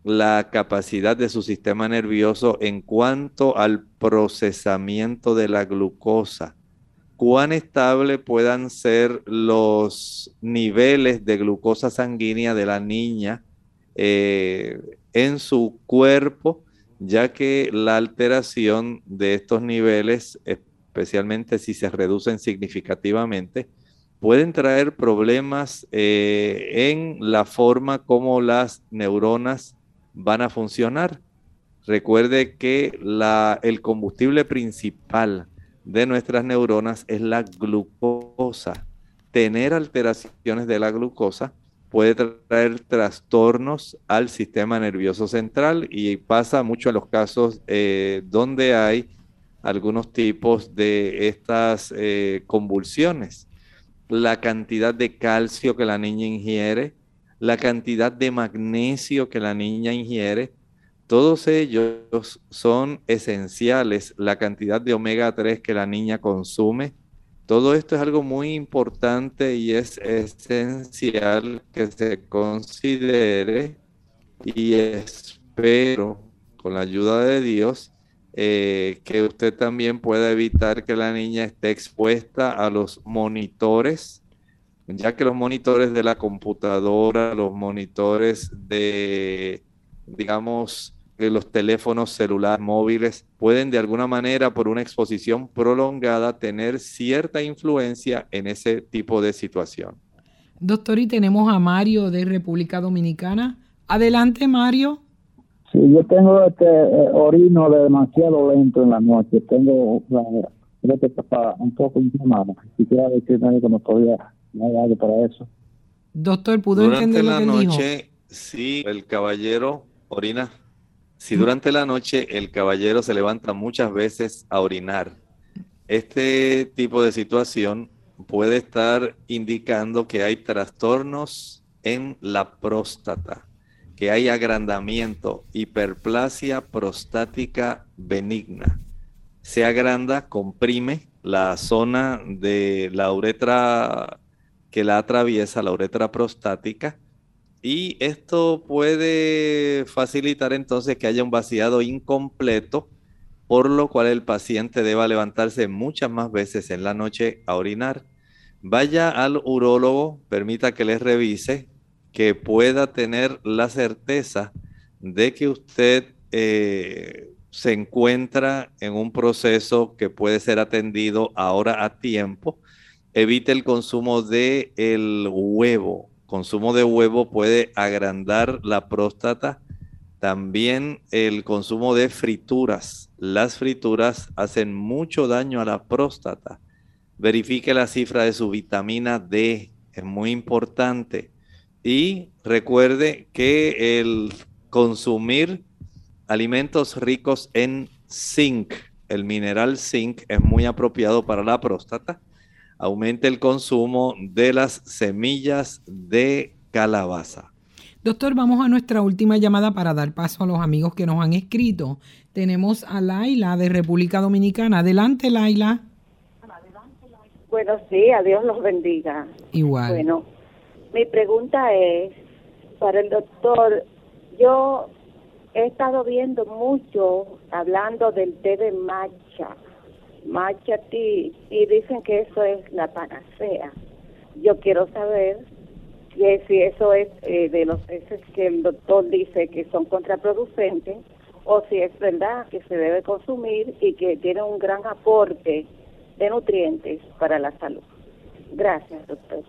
Speaker 2: la capacidad de su sistema nervioso en cuanto al procesamiento de la glucosa. Cuán estable puedan ser los niveles de glucosa sanguínea de la niña eh, en su cuerpo, ya que la alteración de estos niveles especialmente si se reducen significativamente, pueden traer problemas eh, en la forma como las neuronas van a funcionar. Recuerde que la, el combustible principal de nuestras neuronas es la glucosa. Tener alteraciones de la glucosa puede traer trastornos al sistema nervioso central y pasa mucho en los casos eh, donde hay algunos tipos de estas eh, convulsiones. La cantidad de calcio que la niña ingiere, la cantidad de magnesio que la niña ingiere, todos ellos son esenciales, la cantidad de omega 3 que la niña consume. Todo esto es algo muy importante y es esencial que se considere y espero con la ayuda de Dios eh, que usted también pueda evitar que la niña esté expuesta a los monitores, ya que los monitores de la computadora, los monitores de, digamos, los teléfonos celulares móviles pueden de alguna manera por una exposición prolongada tener cierta influencia en ese tipo de situación.
Speaker 1: Doctor, y tenemos a Mario de República Dominicana. Adelante, Mario.
Speaker 13: Sí, yo tengo este eh, orino demasiado lento en la noche. Tengo la que está un poco inflamada. Quisiera decirme que no podía no hay algo para eso.
Speaker 1: Doctor, ¿pudo
Speaker 2: Durante
Speaker 1: entender
Speaker 2: la
Speaker 1: lo que
Speaker 2: noche,
Speaker 1: dijo?
Speaker 2: sí, el caballero orina. Si durante la noche el caballero se levanta muchas veces a orinar, este tipo de situación puede estar indicando que hay trastornos en la próstata, que hay agrandamiento, hiperplasia prostática benigna. Se agranda, comprime la zona de la uretra que la atraviesa, la uretra prostática, y esto puede facilitar entonces que haya un vaciado incompleto, por lo cual el paciente deba levantarse muchas más veces en la noche a orinar. Vaya al urólogo, permita que les revise, que pueda tener la certeza de que usted eh, se encuentra en un proceso que puede ser atendido ahora a tiempo. Evite el consumo de el huevo, consumo de huevo puede agrandar la próstata. También el consumo de frituras. Las frituras hacen mucho daño a la próstata. Verifique la cifra de su vitamina D, es muy importante. Y recuerde que el consumir alimentos ricos en zinc, el mineral zinc es muy apropiado para la próstata aumente el consumo de las semillas de calabaza.
Speaker 1: Doctor, vamos a nuestra última llamada para dar paso a los amigos que nos han escrito. Tenemos a Laila de República Dominicana. Adelante, Laila.
Speaker 15: Bueno, sí, a Dios los bendiga.
Speaker 1: Igual.
Speaker 15: Bueno, mi pregunta es para el doctor. Yo he estado viendo mucho hablando del té de matcha, matcha tea, y dicen que eso es la panacea. Yo quiero saber que si eso es eh, de los peces que el doctor dice que son contraproducentes o si es verdad que se debe consumir y que tiene un gran aporte de nutrientes para la salud. Gracias, doctor.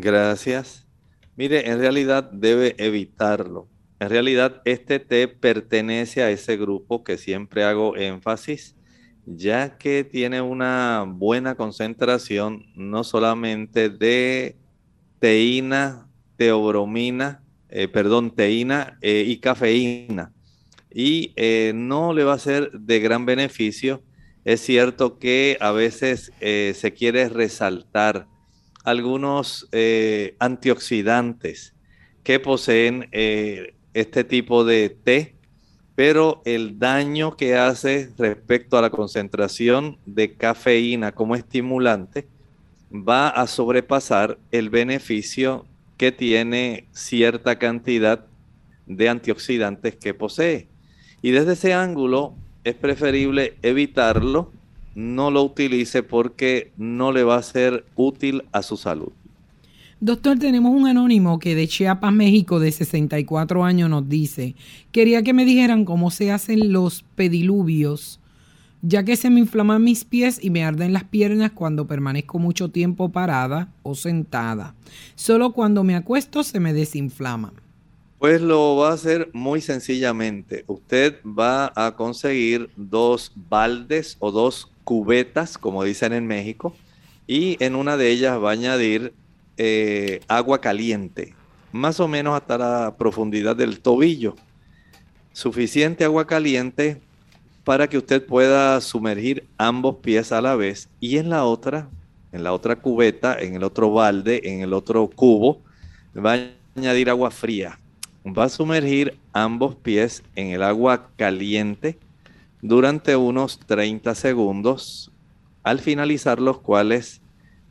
Speaker 2: Gracias. Mire, en realidad debe evitarlo. En realidad este té pertenece a ese grupo que siempre hago énfasis, ya que tiene una buena concentración no solamente de teína, teobromina, eh, perdón, teína eh, y cafeína. Y eh, no le va a ser de gran beneficio. Es cierto que a veces se quiere resaltar algunos eh, antioxidantes que poseen eh, este tipo de té, pero el daño que hace respecto a la concentración de cafeína como estimulante va a sobrepasar el beneficio que tiene cierta cantidad de antioxidantes que posee. Y desde ese ángulo es preferible evitarlo, no lo utilice porque no le va a ser útil a su salud.
Speaker 1: Doctor, tenemos un anónimo que de Chiapas, México, de 64 años, nos dice, quería que me dijeran cómo se hacen los pediluvios, ya que se me inflaman mis pies y me arden las piernas cuando permanezco mucho tiempo parada o sentada. Solo cuando me acuesto se me desinflaman.
Speaker 2: Pues lo va a hacer muy sencillamente. Usted va a conseguir dos baldes o dos cubetas, como dicen en México, y en una de ellas va a añadir eh, agua caliente, más o menos hasta la profundidad del tobillo. Suficiente agua caliente para que usted pueda sumergir ambos pies a la vez y en la otra, en la otra cubeta, en el otro balde, en el otro cubo, va a añadir agua fría. Va a sumergir ambos pies en el agua caliente durante unos 30 segundos, al finalizar los cuales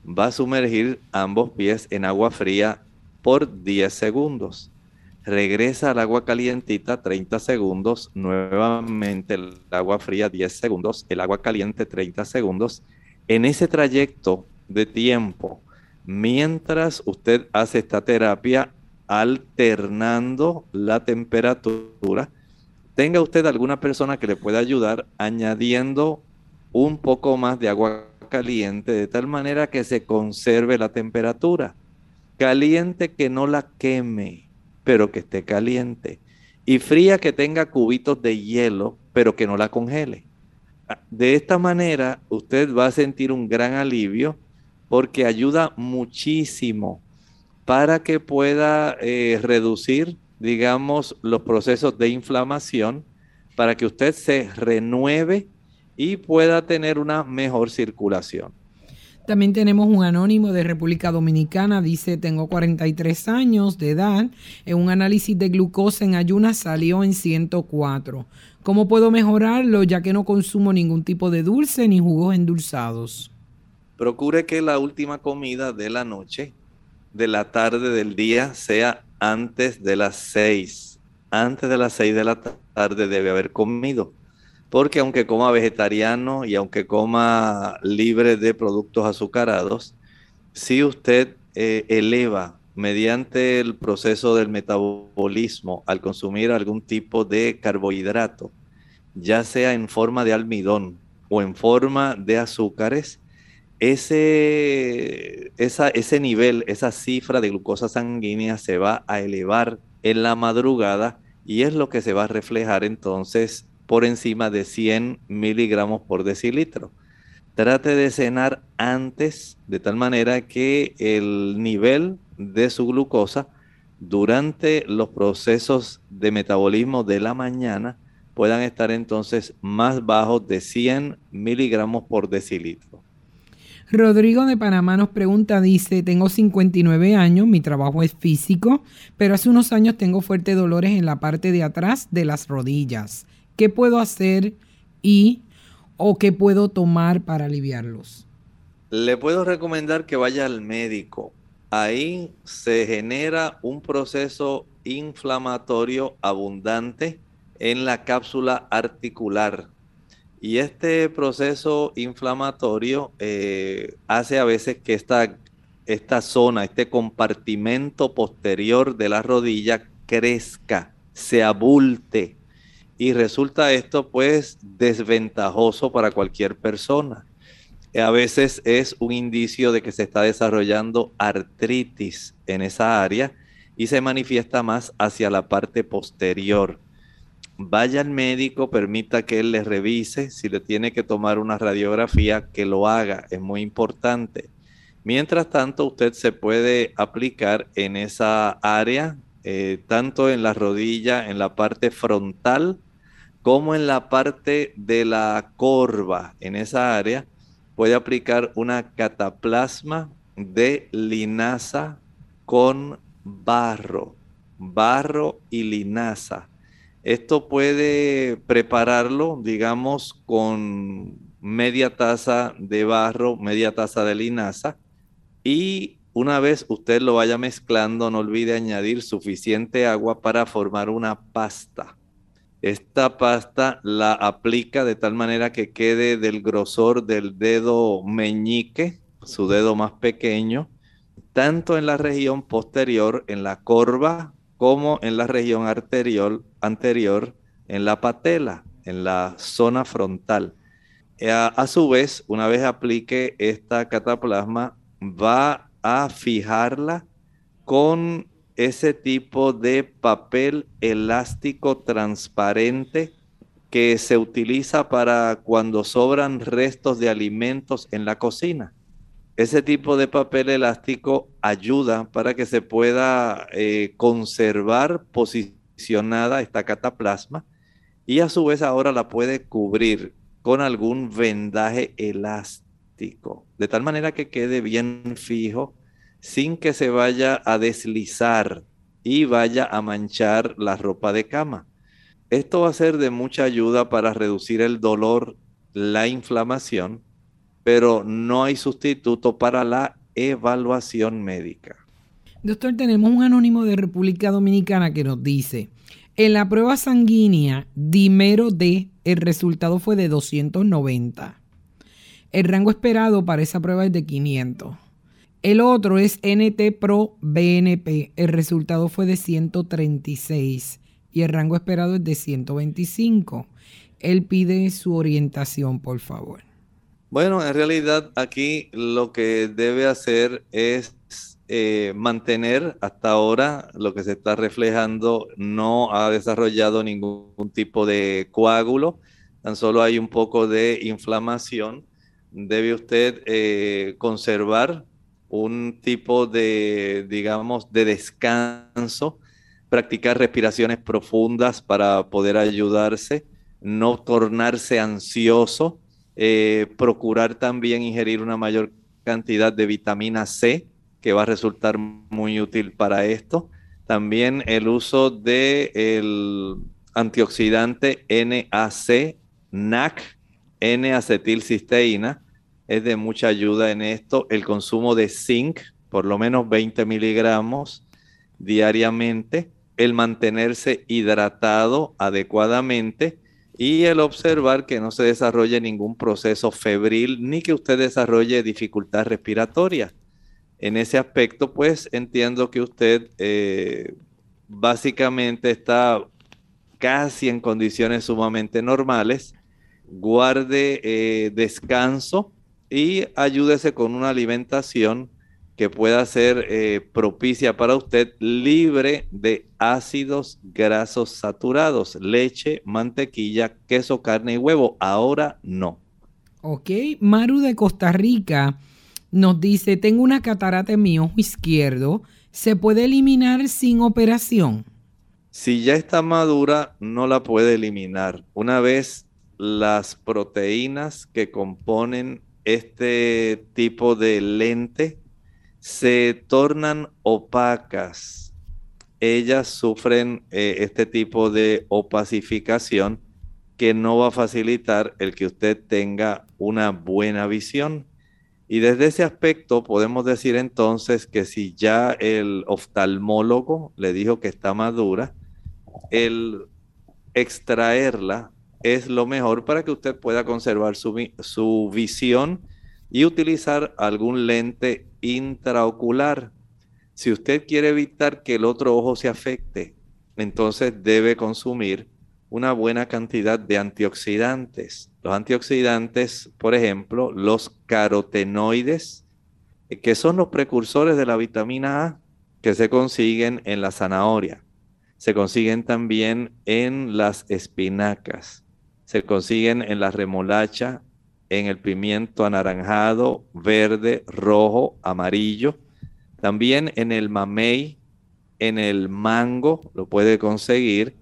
Speaker 2: va a sumergir ambos pies en agua fría por 10 segundos regresa al agua calientita 30 segundos, nuevamente el agua fría 10 segundos, el agua caliente 30 segundos. En ese trayecto de tiempo, mientras usted hace esta terapia, alternando la temperatura, tenga usted alguna persona que le pueda ayudar añadiendo un poco más de agua caliente de tal manera que se conserve la temperatura. Caliente que no la queme pero que esté caliente. Y fría que tenga cubitos de hielo, pero que no la congele. De esta manera, usted va a sentir un gran alivio porque ayuda muchísimo para que pueda eh, reducir, digamos, los procesos de inflamación, para que usted se renueve y pueda tener una mejor circulación.
Speaker 1: También tenemos un anónimo de República Dominicana, dice, tengo 43 años de edad, en un análisis de glucosa en ayunas salió en 104. ¿Cómo puedo mejorarlo ya que no consumo ningún tipo de dulce ni jugos endulzados?
Speaker 2: Procure que la última comida de la noche, de la tarde, del día, sea antes de las 6. Antes de las 6 de la tarde debe haber comido porque aunque coma vegetariano y aunque coma libre de productos azucarados, si usted eh, eleva mediante el proceso del metabolismo al consumir algún tipo de carbohidrato, ya sea en forma de almidón o en forma de azúcares, ese, ese nivel, esa cifra de glucosa sanguínea se va a elevar en la madrugada y es lo que se va a reflejar entonces por encima de 100 miligramos por decilitro. Trate de cenar antes, de tal manera que el nivel de su glucosa durante los procesos de metabolismo de la mañana puedan estar entonces más bajos de 100 miligramos por decilitro.
Speaker 1: Rodrigo de Panamá nos pregunta, dice, tengo 59 años, mi trabajo es físico, pero hace unos años tengo fuertes dolores en la parte de atrás de las rodillas. ¿Qué puedo hacer y o qué puedo tomar para aliviarlos?
Speaker 2: Le puedo recomendar que vaya al médico. Ahí se genera un proceso inflamatorio abundante en la cápsula articular. Y este proceso inflamatorio eh, hace a veces que esta, esta zona, este compartimento posterior de la rodilla crezca, se abulte y resulta esto pues desventajoso para cualquier persona. A veces es un indicio de que se está desarrollando artritis en esa área y se manifiesta más hacia la parte posterior. Vaya al médico, permita que él le revise, si le tiene que tomar una radiografía, que lo haga, es muy importante. Mientras tanto, usted se puede aplicar en esa área, eh, tanto en la rodilla, en la parte frontal, como en la parte de la corva, en esa área, puede aplicar una cataplasma de linaza con barro, barro y linaza. Esto puede prepararlo, digamos, con media taza de barro, media taza de linaza y una vez usted lo vaya mezclando, no olvide añadir suficiente agua para formar una pasta. Esta pasta la aplica de tal manera que quede del grosor del dedo meñique, su dedo más pequeño, tanto en la región posterior, en la corva, como en la región arterial, anterior, en la patela, en la zona frontal. A, a, su vez, una vez aplique esta cataplasma, va a fijarla con ese tipo de papel elástico transparente que se utiliza para cuando sobran restos de alimentos en la cocina. Ese tipo de papel elástico ayuda para que se pueda eh, conservar esta cataplasma y a su vez ahora la puede cubrir con algún vendaje elástico, de tal manera que quede bien fijo sin que se vaya a deslizar y vaya a manchar la ropa de cama. Esto va a ser de mucha ayuda para reducir el dolor, la inflamación pero no hay sustituto para la evaluación médica.
Speaker 1: Doctor, tenemos un anónimo de República Dominicana que nos dice, en la prueba sanguínea Dimero D, el resultado fue de 290. El rango esperado para esa prueba es de 500. El otro es NT Pro BNP, el resultado fue de 136 y el rango esperado es de 125. Él pide su orientación, por favor.
Speaker 2: Bueno, en realidad aquí lo que debe hacer es eh, mantener hasta ahora lo que se está reflejando, no ha desarrollado ningún tipo de coágulo, tan solo hay un poco de inflamación. Debe usted eh, conservar un tipo de, digamos, de descanso, practicar respiraciones profundas para poder ayudarse, no tornarse ansioso eh, procurar también ingerir una mayor cantidad de vitamina C, que va a resultar muy útil para esto. También el uso del el antioxidante NAC, NAC, N-acetilcisteína, es de mucha ayuda en esto. El consumo de zinc, por lo menos 20 miligramos diariamente. El mantenerse hidratado adecuadamente y el observar que no se desarrolle ningún proceso febril ni que usted desarrolle dificultad respiratoria. En ese aspecto, pues entiendo que usted eh, básicamente está casi en condiciones sumamente normales. Guarde eh, descanso y ayúdese con una alimentación que pueda ser eh, propicia para usted, libre de ácidos grasos saturados, leche, mantequilla, queso, carne y huevo. Ahora no.
Speaker 1: Ok, Maru de Costa Rica nos dice, tengo una catarata en mi ojo izquierdo, ¿se puede eliminar sin operación?
Speaker 2: Si ya está madura, no la puede eliminar. Una vez las proteínas que componen este tipo de lente se tornan opacas. Ellas sufren eh, este tipo de opacificación que no va a facilitar el que usted tenga una buena visión. Y desde ese aspecto podemos decir entonces que si ya el oftalmólogo le dijo que está madura, el extraerla es lo mejor para que usted pueda conservar su, su visión y utilizar algún lente intraocular. Si usted quiere evitar que el otro ojo se afecte, entonces debe consumir una buena cantidad de antioxidantes. Los antioxidantes, por ejemplo, los carotenoides, que son los precursores de la vitamina A, que se consiguen en la zanahoria. Se consiguen también en las espinacas. Se consiguen en la remolacha, en el pimiento anaranjado, verde, rojo, amarillo. También en el mamey, en el mango, lo puede conseguir.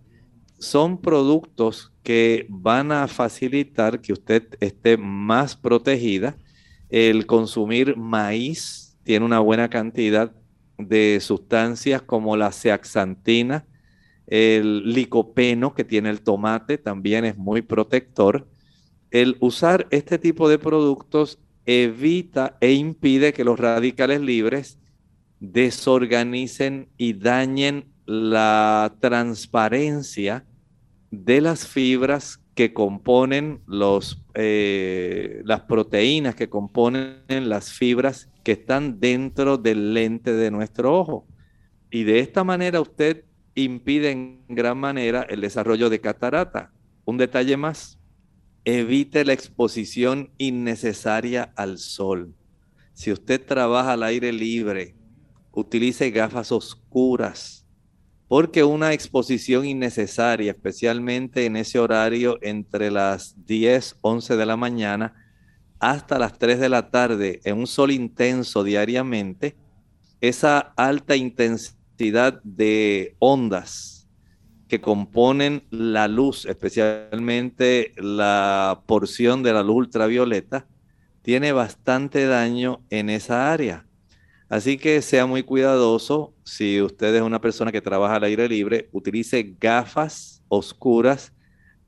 Speaker 2: Son productos que van a facilitar que usted esté más protegida. El consumir maíz tiene una buena cantidad de sustancias como la zeaxantina, el licopeno que tiene el tomate también es muy protector el usar este tipo de productos evita e impide que los radicales libres desorganicen y dañen la transparencia de las fibras que componen los, eh, las proteínas que componen las fibras que están dentro del lente de nuestro ojo. Y de esta manera usted impide en gran manera el desarrollo de catarata. Un detalle más, Evite la exposición innecesaria al sol. Si usted trabaja al aire libre utilice gafas oscuras, porque una exposición innecesaria, especialmente en ese horario entre las 10, 11 de la mañana hasta las 3 de la tarde, en un sol intenso diariamente, esa alta intensidad de ondas que componen la luz, especialmente la porción de la luz ultravioleta, tiene bastante daño en esa área. Así que sea muy cuidadoso. Si usted es una persona que trabaja al aire libre, utilice gafas oscuras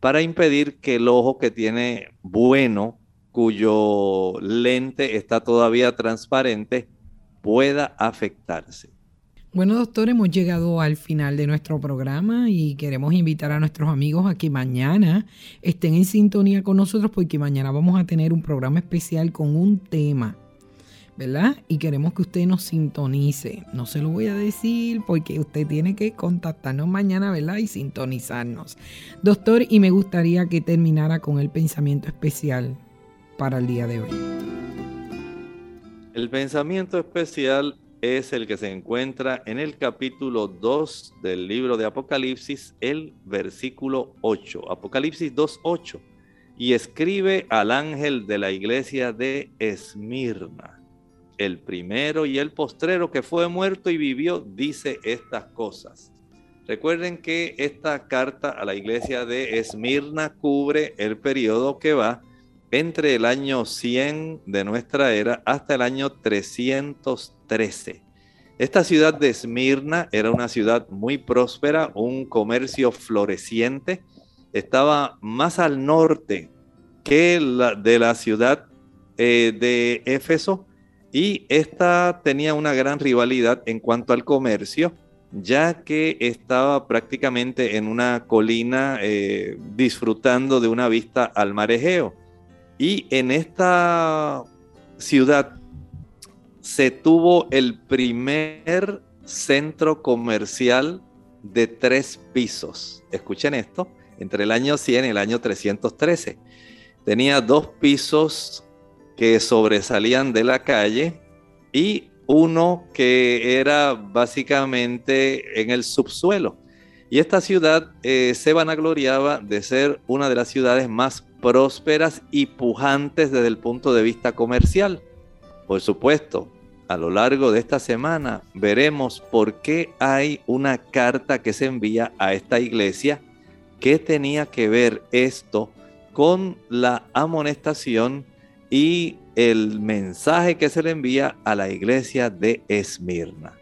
Speaker 2: para impedir que el ojo que tiene bueno, cuyo lente está todavía transparente, pueda afectarse.
Speaker 1: Bueno, doctor, hemos llegado al final de nuestro programa y queremos invitar a nuestros amigos a que mañana estén en sintonía con nosotros porque mañana vamos a tener un programa especial con un tema ¿verdad? Y queremos que usted nos sintonice. No se lo voy a decir porque usted tiene que contactarnos mañana, ¿verdad? Y sintonizarnos. Doctor, y me gustaría que terminara con el pensamiento especial para el día de hoy.
Speaker 2: El pensamiento especial es el que se encuentra en el capítulo 2 del libro de Apocalipsis, el versículo 8. Apocalipsis 2.8. Y escribe al ángel de la iglesia de Esmirna el primero y el postrero que fue muerto y vivió, dice estas cosas. Recuerden que esta carta a la iglesia de Esmirna cubre el periodo que va entre el año 100 de nuestra era hasta el año 313. Esta ciudad de Esmirna era una ciudad muy próspera, un comercio floreciente, estaba más al norte que la de la ciudad eh, de Éfeso y esta tenía una gran rivalidad en cuanto al comercio, ya que estaba prácticamente en una colina eh, disfrutando de una vista al mar Egeo. Y en esta ciudad se tuvo el primer centro comercial de tres pisos. Escuchen esto, entre el año 100 y el año 313. Tenía dos pisos que sobresalían de la calle y uno que era básicamente en el subsuelo. Y esta ciudad eh, se vanagloriaba de ser una de las ciudades más prósperas y pujantes desde el punto de vista comercial. Por supuesto, a lo largo de esta semana veremos por qué hay una carta que se envía a esta iglesia. ¿Qué tenía que ver esto con la amonestación y el mensaje que se le envía a la iglesia de Esmirna.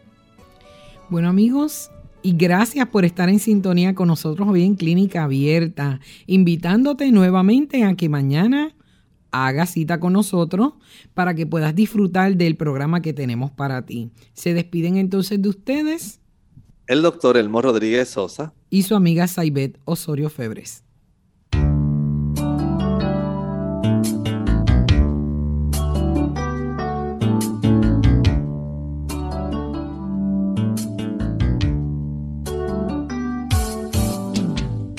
Speaker 1: Bueno amigos, y gracias por estar en sintonía con nosotros hoy en Clínica Abierta, invitándote nuevamente a que mañana haga cita con nosotros para que puedas disfrutar del programa que tenemos para ti. Se despiden entonces de ustedes.
Speaker 2: El doctor Elmo Rodríguez Sosa.
Speaker 1: Y su amiga Saibet Osorio Febres.